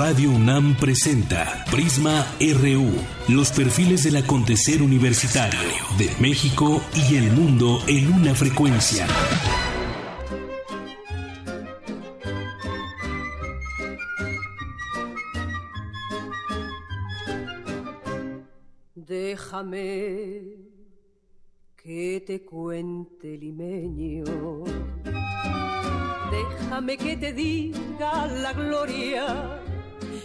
Radio UNAM presenta Prisma RU, los perfiles del acontecer universitario de México y el mundo en una frecuencia. Déjame que te cuente limeño. Déjame que te diga la gloria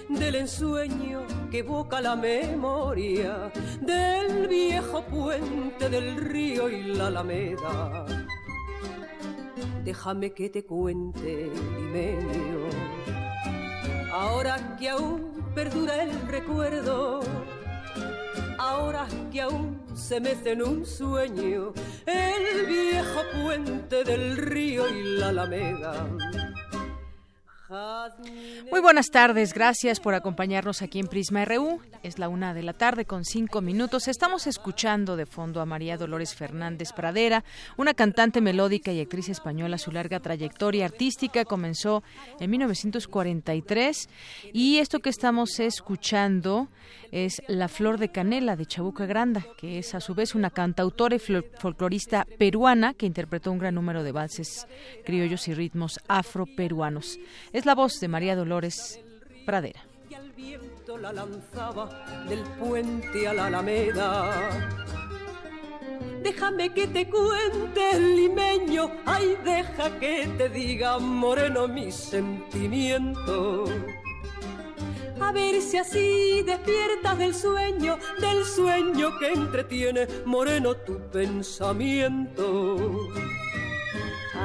del ensueño que evoca la memoria del viejo puente del río y la alameda. Déjame que te cuente, limeño, ahora que aún perdura el recuerdo, ahora que aún se mece en un sueño el viejo puente del río y la alameda muy buenas tardes, gracias por acompañarnos aquí en Prisma RU. Es la una de la tarde con cinco minutos. Estamos escuchando de fondo a María Dolores Fernández Pradera, una cantante melódica y actriz española. Su larga trayectoria artística comenzó en 1943 y esto que estamos escuchando es La Flor de Canela de Chabuca Granda, que es a su vez una cantautora y folclorista peruana que interpretó un gran número de valses criollos y ritmos afroperuanos. La voz de María Dolores Pradera. Y al viento la lanzaba del puente a la alameda. Déjame que te cuente el limeño, ay, deja que te diga, moreno, mi sentimiento. A ver si así despiertas del sueño, del sueño que entretiene, moreno, tu pensamiento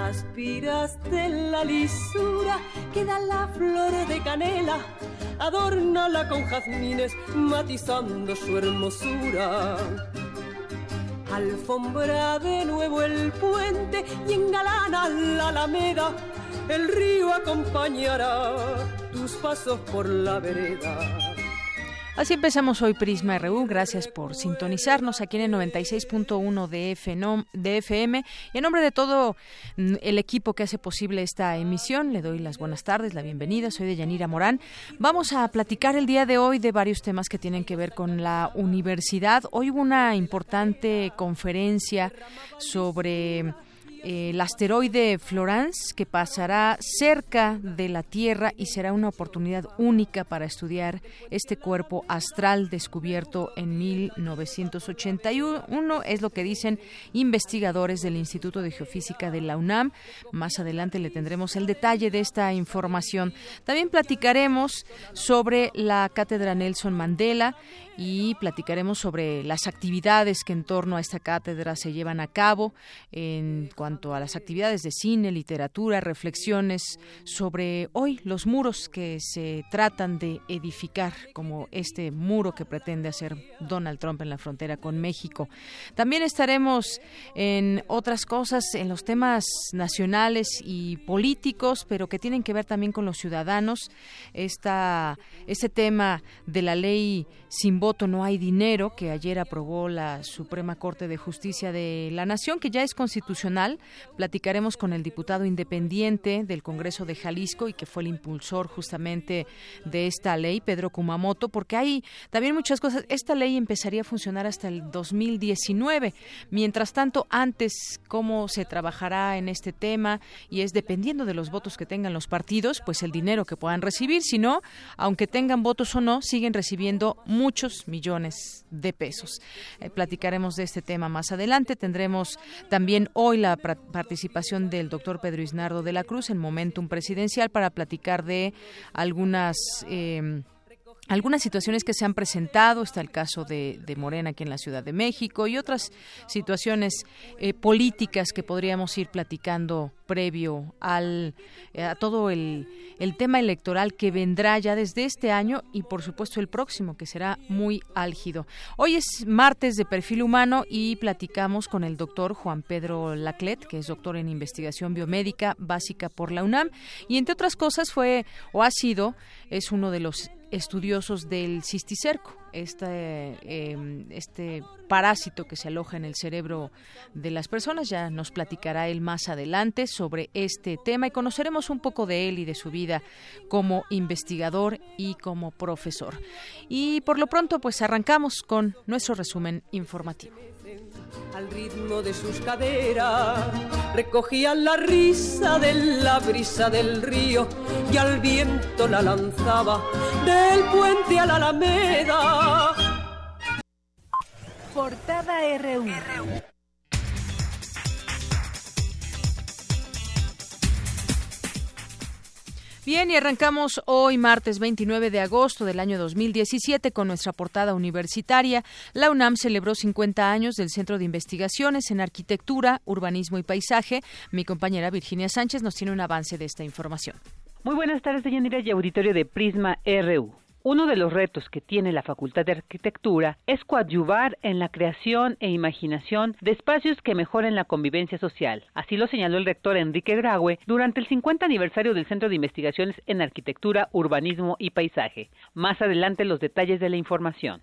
Aspiraste la lisura que da la flor de canela, adórnala con jazmines, matizando su hermosura. Alfombra de nuevo el puente y engalana la alameda, el río acompañará tus pasos por la vereda. Así empezamos hoy Prisma RU. Gracias por sintonizarnos aquí en el 96.1 de, FM. Y en nombre de todo mm, el equipo que hace posible esta emisión, le doy las buenas tardes, la bienvenida. Soy de Yanira Morán. Vamos a platicar el día de hoy de varios temas que tienen que ver con la universidad. Hoy hubo una importante conferencia sobre el asteroide Florence que pasará cerca de la Tierra y será una oportunidad única para estudiar este cuerpo astral descubierto en 1981. Es lo que dicen investigadores del Instituto de Geofísica de la UNAM. Más adelante le tendremos el detalle de esta información. También platicaremos sobre la Cátedra Nelson Mandela y platicaremos sobre las actividades que en torno a esta cátedra se llevan a cabo en cuanto a las actividades de cine, literatura, reflexiones sobre hoy los muros que se tratan de edificar, como este muro que pretende hacer Donald Trump en la frontera con México. También estaremos en otras cosas, en los temas nacionales y políticos, pero que tienen que ver también con los ciudadanos. Esta, este tema de la ley sin voto no hay dinero que ayer aprobó la Suprema Corte de Justicia de la Nación, que ya es constitucional. Platicaremos con el diputado independiente del Congreso de Jalisco y que fue el impulsor justamente de esta ley, Pedro Kumamoto, porque hay también muchas cosas. Esta ley empezaría a funcionar hasta el 2019. Mientras tanto, antes, cómo se trabajará en este tema y es dependiendo de los votos que tengan los partidos, pues el dinero que puedan recibir. Si no, aunque tengan votos o no, siguen recibiendo muchos millones de pesos. Eh, platicaremos de este tema más adelante. Tendremos también hoy la participación del doctor Pedro Isnardo de la Cruz en Momentum Presidencial para platicar de algunas. Eh, algunas situaciones que se han presentado, está el caso de, Morena aquí en la Ciudad de México y otras situaciones eh, políticas que podríamos ir platicando previo al, eh, a todo el, el tema electoral que vendrá ya desde este año y por supuesto el próximo, que será muy álgido. Hoy es martes de perfil humano y platicamos con el doctor Juan Pedro Laclet, que es doctor en investigación biomédica básica por la UNAM y entre otras cosas fue o ha sido, es uno de los estudiosos del cisticerco, este, este parásito que se aloja en el cerebro de las personas. Ya nos platicará él más adelante sobre este tema y conoceremos un poco de él y de su vida como investigador y como profesor. Y por lo pronto, pues arrancamos con nuestro resumen informativo al ritmo de sus caderas, recogían la risa de la brisa del río y al viento la lanzaba del puente a la alameda. Portada RU. Bien, y arrancamos hoy, martes 29 de agosto del año 2017, con nuestra portada universitaria. La UNAM celebró 50 años del Centro de Investigaciones en Arquitectura, Urbanismo y Paisaje. Mi compañera Virginia Sánchez nos tiene un avance de esta información. Muy buenas tardes, Yanira y auditorio de Prisma RU. Uno de los retos que tiene la Facultad de Arquitectura es coadyuvar en la creación e imaginación de espacios que mejoren la convivencia social. Así lo señaló el rector Enrique Graue durante el 50 aniversario del Centro de Investigaciones en Arquitectura, Urbanismo y Paisaje. Más adelante los detalles de la información.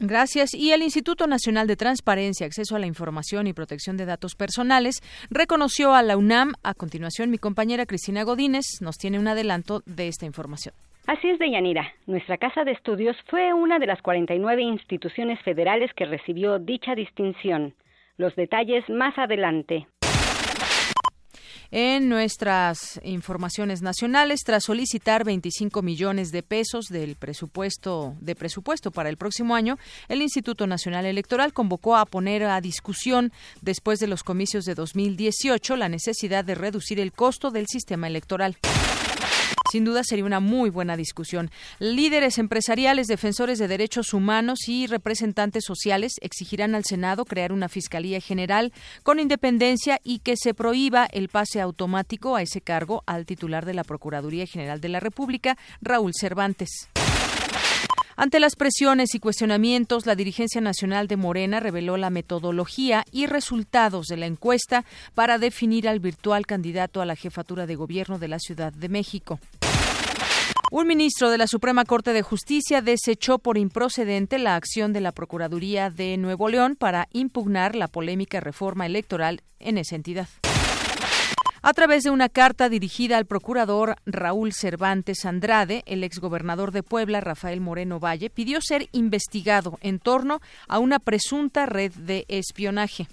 Gracias. Y el Instituto Nacional de Transparencia, Acceso a la Información y Protección de Datos Personales reconoció a la UNAM. A continuación, mi compañera Cristina Godínez nos tiene un adelanto de esta información. Así es, Deyanira. Nuestra casa de estudios fue una de las 49 instituciones federales que recibió dicha distinción. Los detalles más adelante. En nuestras informaciones nacionales, tras solicitar 25 millones de pesos del presupuesto de presupuesto para el próximo año, el Instituto Nacional Electoral convocó a poner a discusión después de los comicios de 2018 la necesidad de reducir el costo del sistema electoral. Sin duda sería una muy buena discusión. Líderes empresariales, defensores de derechos humanos y representantes sociales exigirán al Senado crear una Fiscalía General con independencia y que se prohíba el pase automático a ese cargo al titular de la Procuraduría General de la República, Raúl Cervantes. Ante las presiones y cuestionamientos, la dirigencia nacional de Morena reveló la metodología y resultados de la encuesta para definir al virtual candidato a la jefatura de gobierno de la Ciudad de México. Un ministro de la Suprema Corte de Justicia desechó por improcedente la acción de la Procuraduría de Nuevo León para impugnar la polémica reforma electoral en esa entidad. A través de una carta dirigida al procurador Raúl Cervantes Andrade, el exgobernador de Puebla, Rafael Moreno Valle, pidió ser investigado en torno a una presunta red de espionaje.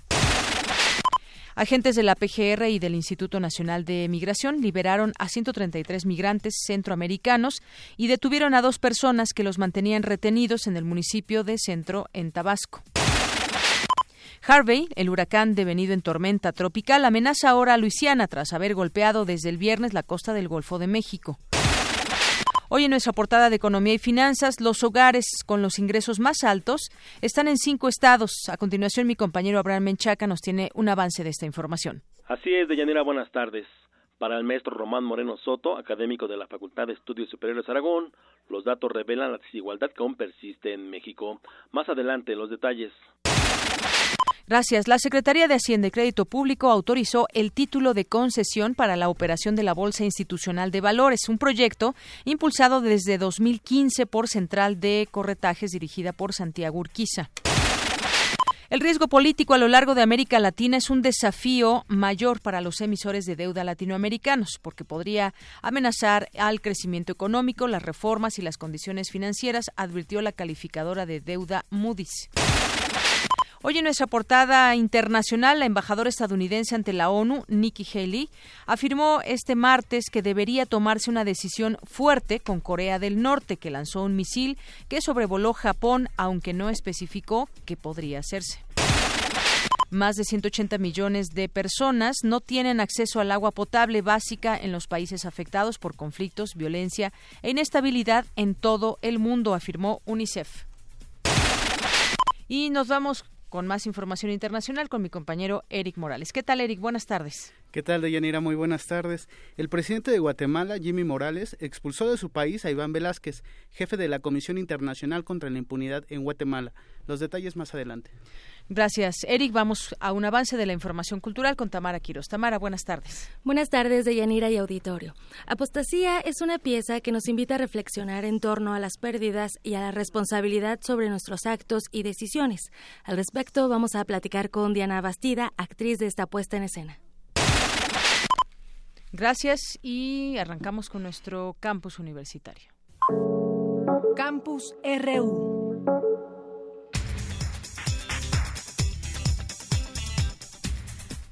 Agentes de la PGR y del Instituto Nacional de Migración liberaron a 133 migrantes centroamericanos y detuvieron a dos personas que los mantenían retenidos en el municipio de Centro, en Tabasco. Harvey, el huracán devenido en tormenta tropical, amenaza ahora a Luisiana tras haber golpeado desde el viernes la costa del Golfo de México. Hoy en nuestra portada de Economía y Finanzas, los hogares con los ingresos más altos están en cinco estados. A continuación, mi compañero Abraham Menchaca nos tiene un avance de esta información. Así es, Deyanira, buenas tardes. Para el maestro Román Moreno Soto, académico de la Facultad de Estudios Superiores Aragón, los datos revelan la desigualdad que aún persiste en México. Más adelante, los detalles. Gracias. La Secretaría de Hacienda y Crédito Público autorizó el título de concesión para la operación de la Bolsa Institucional de Valores, un proyecto impulsado desde 2015 por Central de Corretajes dirigida por Santiago Urquiza. El riesgo político a lo largo de América Latina es un desafío mayor para los emisores de deuda latinoamericanos, porque podría amenazar al crecimiento económico, las reformas y las condiciones financieras, advirtió la calificadora de deuda Moody's. Hoy en nuestra portada internacional, la embajadora estadounidense ante la ONU, Nikki Haley, afirmó este martes que debería tomarse una decisión fuerte con Corea del Norte, que lanzó un misil que sobrevoló Japón, aunque no especificó qué podría hacerse. Más de 180 millones de personas no tienen acceso al agua potable básica en los países afectados por conflictos, violencia e inestabilidad en todo el mundo, afirmó UNICEF. Y nos vamos con más información internacional con mi compañero Eric Morales. ¿Qué tal, Eric? Buenas tardes. ¿Qué tal, Deyanira? Muy buenas tardes. El presidente de Guatemala, Jimmy Morales, expulsó de su país a Iván Velázquez, jefe de la Comisión Internacional contra la Impunidad en Guatemala. Los detalles más adelante. Gracias, Eric. Vamos a un avance de la información cultural con Tamara Quiros. Tamara, buenas tardes. Buenas tardes, Deyanira y auditorio. Apostasía es una pieza que nos invita a reflexionar en torno a las pérdidas y a la responsabilidad sobre nuestros actos y decisiones. Al respecto, vamos a platicar con Diana Bastida, actriz de esta puesta en escena. Gracias y arrancamos con nuestro campus universitario. Campus RU.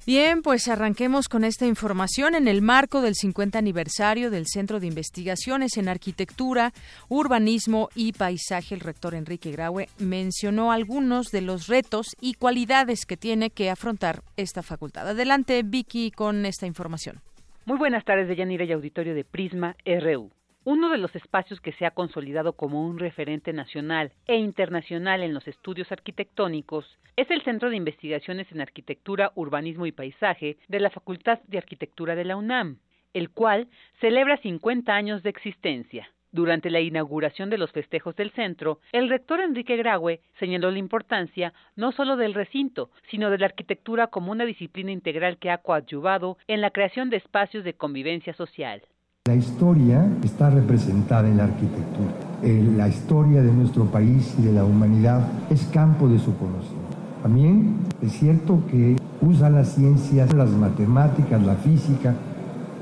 Bien, pues arranquemos con esta información. En el marco del 50 aniversario del Centro de Investigaciones en Arquitectura, Urbanismo y Paisaje, el rector Enrique Graue mencionó algunos de los retos y cualidades que tiene que afrontar esta facultad. Adelante, Vicky, con esta información. Muy buenas tardes, de Yanira y auditorio de Prisma RU. Uno de los espacios que se ha consolidado como un referente nacional e internacional en los estudios arquitectónicos es el Centro de Investigaciones en Arquitectura, Urbanismo y Paisaje de la Facultad de Arquitectura de la UNAM, el cual celebra 50 años de existencia. Durante la inauguración de los festejos del centro, el rector Enrique Graue señaló la importancia no solo del recinto, sino de la arquitectura como una disciplina integral que ha coadyuvado en la creación de espacios de convivencia social. La historia está representada en la arquitectura. Eh, la historia de nuestro país y de la humanidad es campo de su conocimiento. También es cierto que usa las ciencias, las matemáticas, la física,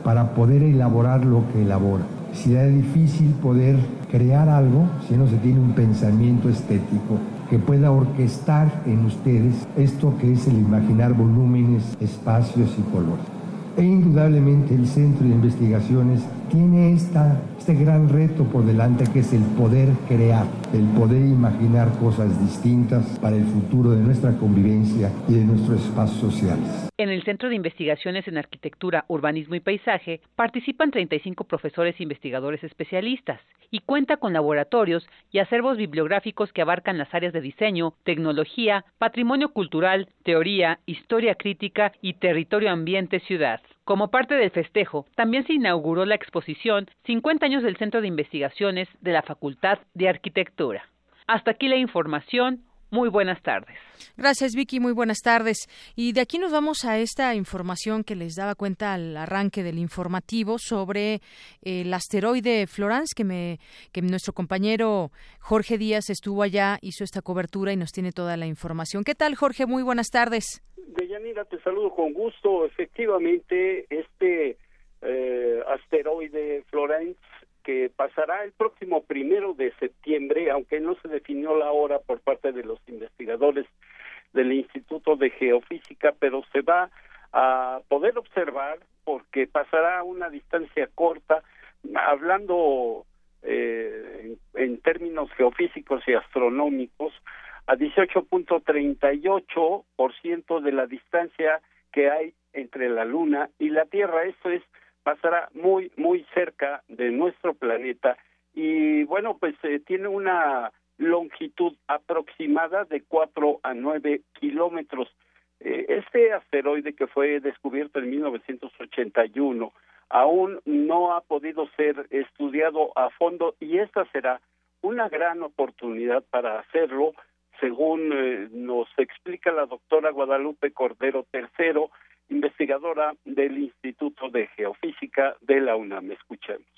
para poder elaborar lo que elabora si es difícil poder crear algo si no se tiene un pensamiento estético que pueda orquestar en ustedes esto que es el imaginar volúmenes, espacios y colores. E indudablemente el Centro de Investigaciones tiene esta, este gran reto por delante que es el poder crear, el poder imaginar cosas distintas para el futuro de nuestra convivencia y de nuestros espacios sociales. En el Centro de Investigaciones en Arquitectura, Urbanismo y Paisaje participan 35 profesores e investigadores especialistas y cuenta con laboratorios y acervos bibliográficos que abarcan las áreas de diseño, tecnología, patrimonio cultural, teoría, historia crítica y territorio ambiente ciudad. Como parte del festejo, también se inauguró la exposición 50 años del Centro de Investigaciones de la Facultad de Arquitectura. Hasta aquí la información. Muy buenas tardes. Gracias, Vicky. Muy buenas tardes. Y de aquí nos vamos a esta información que les daba cuenta al arranque del informativo sobre eh, el asteroide Florence, que, me, que nuestro compañero Jorge Díaz estuvo allá, hizo esta cobertura y nos tiene toda la información. ¿Qué tal, Jorge? Muy buenas tardes. Deyanira, te saludo con gusto. Efectivamente, este eh, asteroide Florence que pasará el próximo primero de septiembre, aunque no se definió la hora por parte de los investigadores del Instituto de Geofísica, pero se va a poder observar porque pasará a una distancia corta, hablando eh, en términos geofísicos y astronómicos, a 18.38% de la distancia que hay entre la Luna y la Tierra. Esto es pasará muy, muy cerca de nuestro planeta y bueno, pues eh, tiene una longitud aproximada de 4 a 9 kilómetros. Eh, este asteroide que fue descubierto en 1981 aún no ha podido ser estudiado a fondo y esta será una gran oportunidad para hacerlo, según eh, nos explica la doctora Guadalupe Cordero III, investigadora del Instituto de Geofísica de la UNAM. Escuchemos.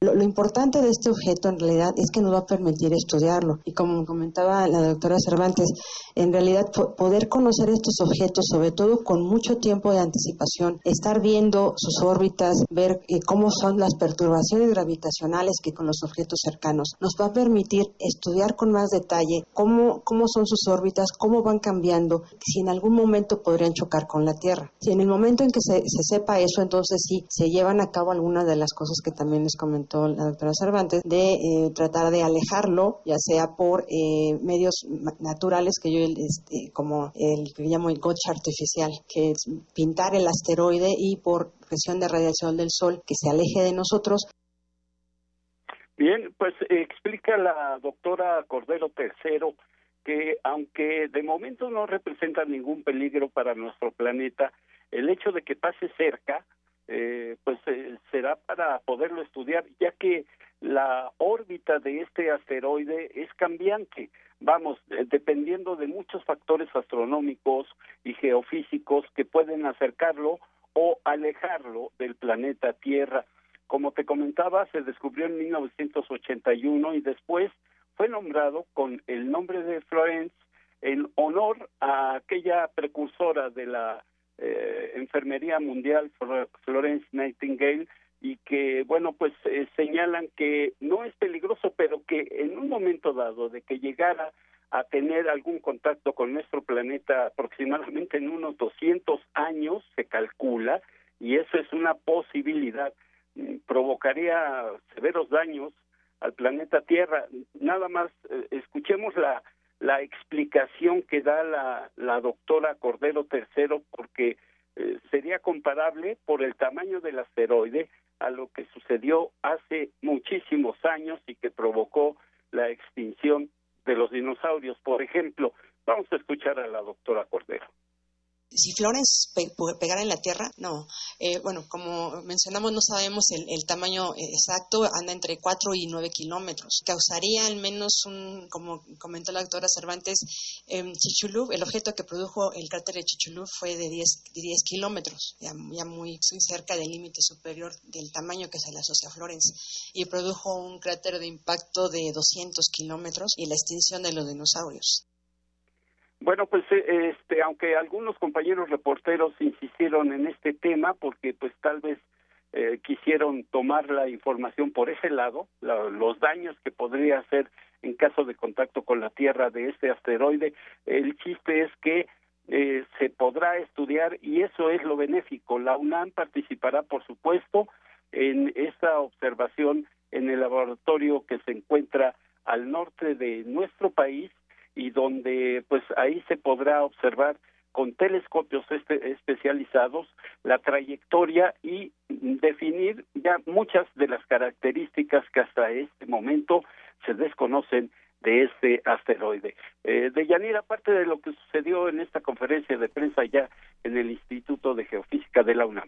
Lo, importante de este objeto en realidad es que nos va a permitir estudiarlo. Y como comentaba la doctora Cervantes, en realidad poder conocer estos objetos, sobre todo con mucho tiempo de anticipación, estar viendo sus órbitas, ver eh, cómo son las perturbaciones gravitacionales que con los objetos cercanos, nos va a permitir estudiar con más detalle cómo, cómo son sus órbitas, cómo van cambiando, si en algún momento podrían chocar con la Tierra. Si en el momento en que se, se sepa eso, entonces sí, se llevan a cabo algunas de las cosas que también les comenté la doctora Cervantes, de eh, tratar de alejarlo, ya sea por eh, medios naturales, que yo este, como el que llamo el coche artificial, que es pintar el asteroide y por presión de radiación del Sol que se aleje de nosotros. Bien, pues explica la doctora Cordero III que aunque de momento no representa ningún peligro para nuestro planeta, el hecho de que pase cerca, eh, pues eh, será para poderlo estudiar, ya que la órbita de este asteroide es cambiante. Vamos, eh, dependiendo de muchos factores astronómicos y geofísicos que pueden acercarlo o alejarlo del planeta Tierra. Como te comentaba, se descubrió en 1981 y después fue nombrado con el nombre de Florence en honor a aquella precursora de la eh, enfermería mundial, Florence Nightingale, y que, bueno, pues eh, señalan que no es peligroso, pero que en un momento dado de que llegara a tener algún contacto con nuestro planeta aproximadamente en unos 200 años, se calcula, y eso es una posibilidad, mm, provocaría severos daños al planeta Tierra. Nada más, eh, escuchemos la, la explicación que da la, doctora Cordero III, porque eh, sería comparable por el tamaño del asteroide a lo que sucedió hace muchísimos años y que provocó la extinción de los dinosaurios. Por ejemplo, vamos a escuchar a la doctora Cordero si Florence pegara en la Tierra, no. Eh, bueno, como mencionamos, no sabemos el, tamaño exacto, anda entre 4 y 9 kilómetros. Causaría al menos un, como comentó la doctora Cervantes, eh, Chichulub, el objeto que produjo el cráter de Chichulub fue de 10, de 10 kilómetros, ya, ya, muy cerca del límite superior del tamaño que se le asocia a Florence, y produjo un cráter de impacto de 200 kilómetros y la extinción de los dinosaurios. Bueno, pues eh, este, aunque algunos compañeros reporteros insistieron en este tema porque pues tal vez eh, quisieron tomar la información por ese lado, los daños que podría hacer en caso de contacto con la Tierra de este asteroide, el chiste es que eh, se podrá estudiar y eso es lo benéfico. La UNAM participará, por supuesto, en esta observación en el laboratorio que se encuentra al norte de nuestro país y donde pues ahí se podrá observar con telescopios este, especializados la trayectoria y definir ya muchas de las características que hasta este momento se desconocen de este asteroide. Eh, de Yanira, aparte de lo que sucedió en esta conferencia de prensa ya en el Instituto de Geofísica de la UNAM.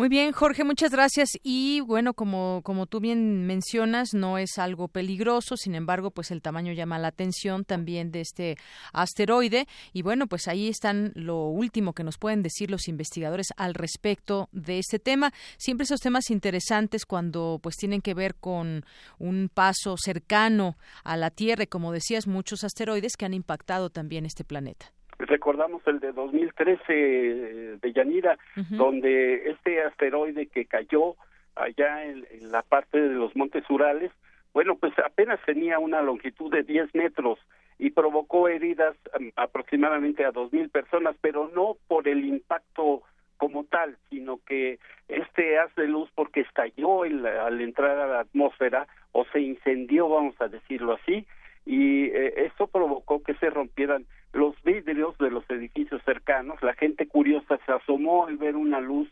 Muy bien, Jorge, muchas gracias. Y bueno, como, como tú bien mencionas, no es algo peligroso, sin embargo, pues el tamaño llama la atención también de este asteroide. Y bueno, pues ahí están lo último que nos pueden decir los investigadores al respecto de este tema. Siempre esos temas interesantes cuando pues tienen que ver con un paso cercano a la Tierra, como decías, muchos asteroides que han impactado también este planeta recordamos el de 2013 eh, de Yanira, donde este asteroide que cayó allá en, la parte de los Montes Urales, bueno, pues apenas tenía una longitud de 10 metros y provocó heridas aproximadamente a 2.000 personas, pero no por el impacto como tal, sino que este haz de luz porque estalló al entrar a la atmósfera o se incendió, vamos a decirlo así, y eh, esto provocó que se rompieran los vidrios de los edificios cercanos. La gente curiosa se asomó al ver una luz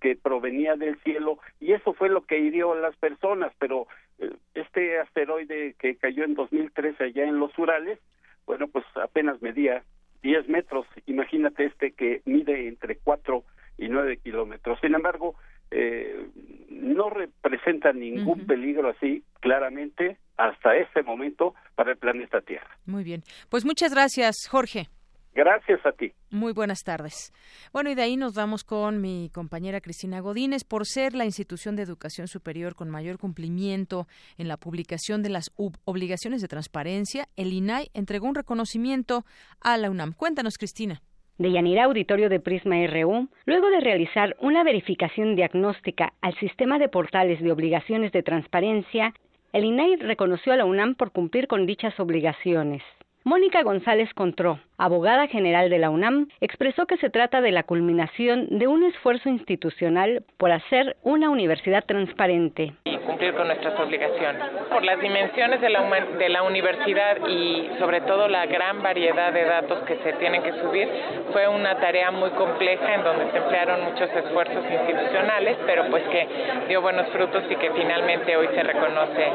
que provenía del cielo y eso fue lo que hirió a las personas, pero eh, este asteroide que cayó en 2013 allá en los Urales, bueno, pues apenas medía 10 metros, imagínate este que mide entre 4 y 9 kilómetros. Sin embargo, eh, no representa ningún peligro así, claramente, hasta este momento para el planeta Tierra. Muy bien. Pues muchas gracias, Jorge. Gracias a ti. Muy buenas tardes. Bueno, y de ahí nos vamos con mi compañera Cristina Godínez. Por ser la institución de educación superior con mayor cumplimiento en la publicación de las obligaciones de transparencia, el INAI entregó un reconocimiento a la UNAM. Cuéntanos, Cristina de Yanira Auditorio de Prisma RU, luego de realizar una verificación diagnóstica al sistema de portales de obligaciones de transparencia, el INAI reconoció a la UNAM por cumplir con dichas obligaciones. Mónica González Contró, abogada general de la UNAM, expresó que se trata de la culminación de un esfuerzo institucional por hacer una universidad transparente. Cumplir con nuestras obligaciones. Por las dimensiones de la, de la universidad y sobre todo la gran variedad de datos que se tienen que subir, fue una tarea muy compleja en donde se emplearon muchos esfuerzos institucionales, pero pues que dio buenos frutos y que finalmente hoy se reconoce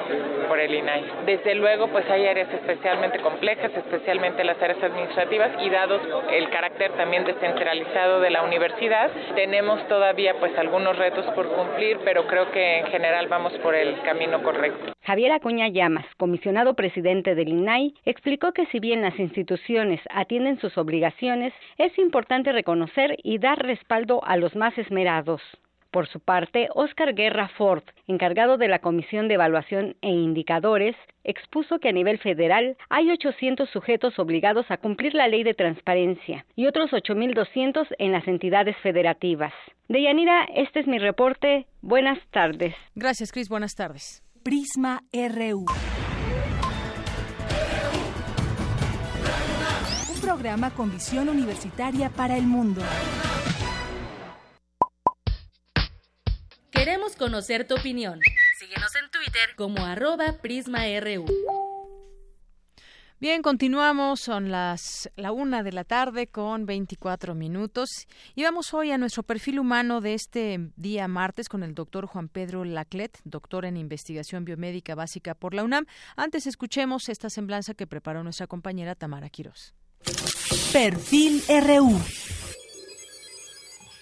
por el INAI. Desde luego, pues hay áreas especialmente complejas, especialmente las áreas administrativas y dados el carácter también descentralizado de la universidad, tenemos todavía pues algunos retos por cumplir, pero creo que en general vamos por el camino correcto. Javier Acuña Llamas, comisionado presidente del INAI, explicó que si bien las instituciones atienden sus obligaciones, es importante reconocer y dar respaldo a los más esmerados. Por su parte, Oscar Guerra Ford, encargado de la Comisión de Evaluación e Indicadores, expuso que a nivel federal hay 800 sujetos obligados a cumplir la ley de transparencia y otros 8.200 en las entidades federativas. Deyanira, este es mi reporte. Buenas tardes. Gracias, Cris. Buenas tardes. Prisma RU. Un programa con visión universitaria para el mundo. Queremos conocer tu opinión. Síguenos en Twitter como arroba PrismaRU. Bien, continuamos, son las la una de la tarde con 24 minutos y vamos hoy a nuestro perfil humano de este día martes con el doctor Juan Pedro Laclet, doctor en investigación biomédica básica por la UNAM. Antes escuchemos esta semblanza que preparó nuestra compañera Tamara Quirós. Perfil RU.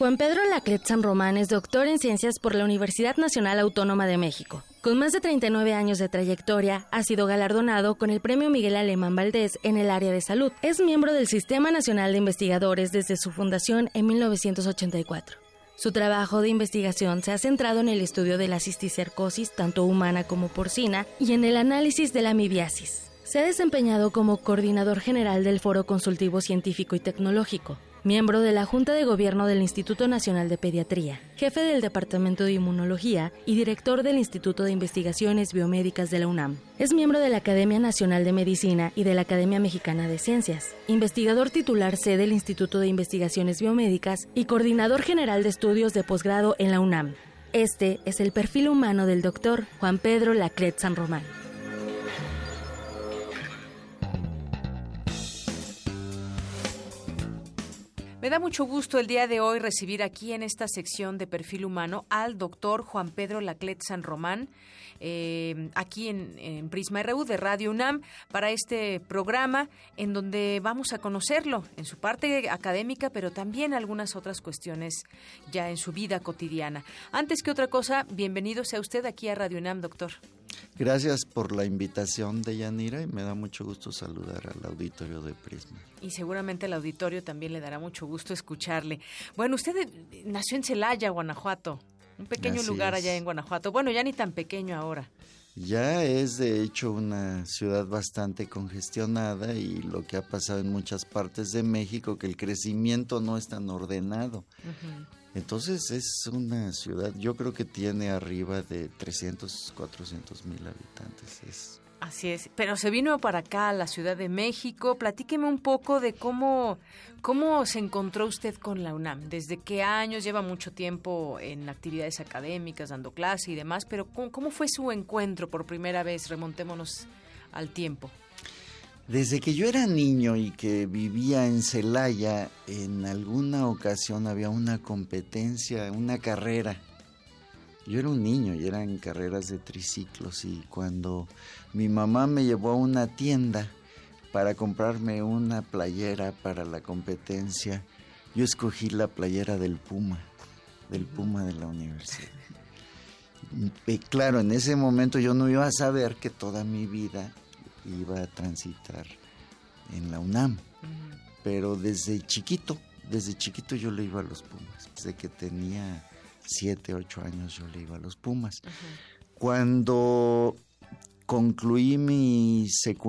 Juan Pedro Laclet San Román es doctor en ciencias por la Universidad Nacional Autónoma de México. Con más de 39 años de trayectoria, ha sido galardonado con el Premio Miguel Alemán Valdés en el área de salud. Es miembro del Sistema Nacional de Investigadores desde su fundación en 1984. Su trabajo de investigación se ha centrado en el estudio de la cisticercosis, tanto humana como porcina, y en el análisis de la amibiasis. Se ha desempeñado como coordinador general del Foro Consultivo Científico y Tecnológico, miembro de la Junta de Gobierno del Instituto Nacional de Pediatría, jefe del Departamento de Inmunología y director del Instituto de Investigaciones Biomédicas de la UNAM. Es miembro de la Academia Nacional de Medicina y de la Academia Mexicana de Ciencias, investigador titular C del Instituto de Investigaciones Biomédicas y coordinador general de estudios de posgrado en la UNAM. Este es el perfil humano del doctor Juan Pedro Laclet San Román. Me da mucho gusto el día de hoy recibir aquí en esta sección de perfil humano al doctor Juan Pedro Laclet San Román, eh, aquí en, Prisma RU de Radio UNAM, para este programa en donde vamos a conocerlo en su parte académica, pero también algunas otras cuestiones ya en su vida cotidiana. Antes que otra cosa, bienvenido sea usted aquí a Radio UNAM, doctor. Gracias por la invitación de Yanira y me da mucho gusto saludar al auditorio de Prisma. Y seguramente al auditorio también le dará mucho gusto escucharle. Bueno, usted eh, nació en Celaya, Guanajuato, un pequeño lugar allá en Guanajuato. Bueno, ya ni tan pequeño ahora. Ya es de hecho una ciudad bastante congestionada y lo que ha pasado en muchas partes de México, que el crecimiento no es tan ordenado. Entonces es una ciudad, yo creo que tiene arriba de 300, 400 mil habitantes. Así es, pero se vino para acá, a la Ciudad de México. Platíqueme un poco de cómo, cómo se encontró usted con la UNAM. ¿Desde qué años? Lleva mucho tiempo en actividades académicas, dando clase y demás, pero cómo fue su encuentro por primera vez? Remontémonos al tiempo. Desde que yo era niño y que vivía en Celaya, en alguna ocasión había una competencia, una carrera. Yo era un niño y eran carreras de triciclos y cuando mi mamá me llevó a una tienda para comprarme una playera para la competencia, yo escogí la playera del Puma, del Puma de la universidad. Y claro, en ese momento yo no iba a saber que toda mi vida iba a transitar en la UNAM. Pero desde chiquito, desde chiquito yo le iba a los Pumas. Desde que tenía siete, ocho años yo le iba a los Pumas. Cuando concluí mi secundaria,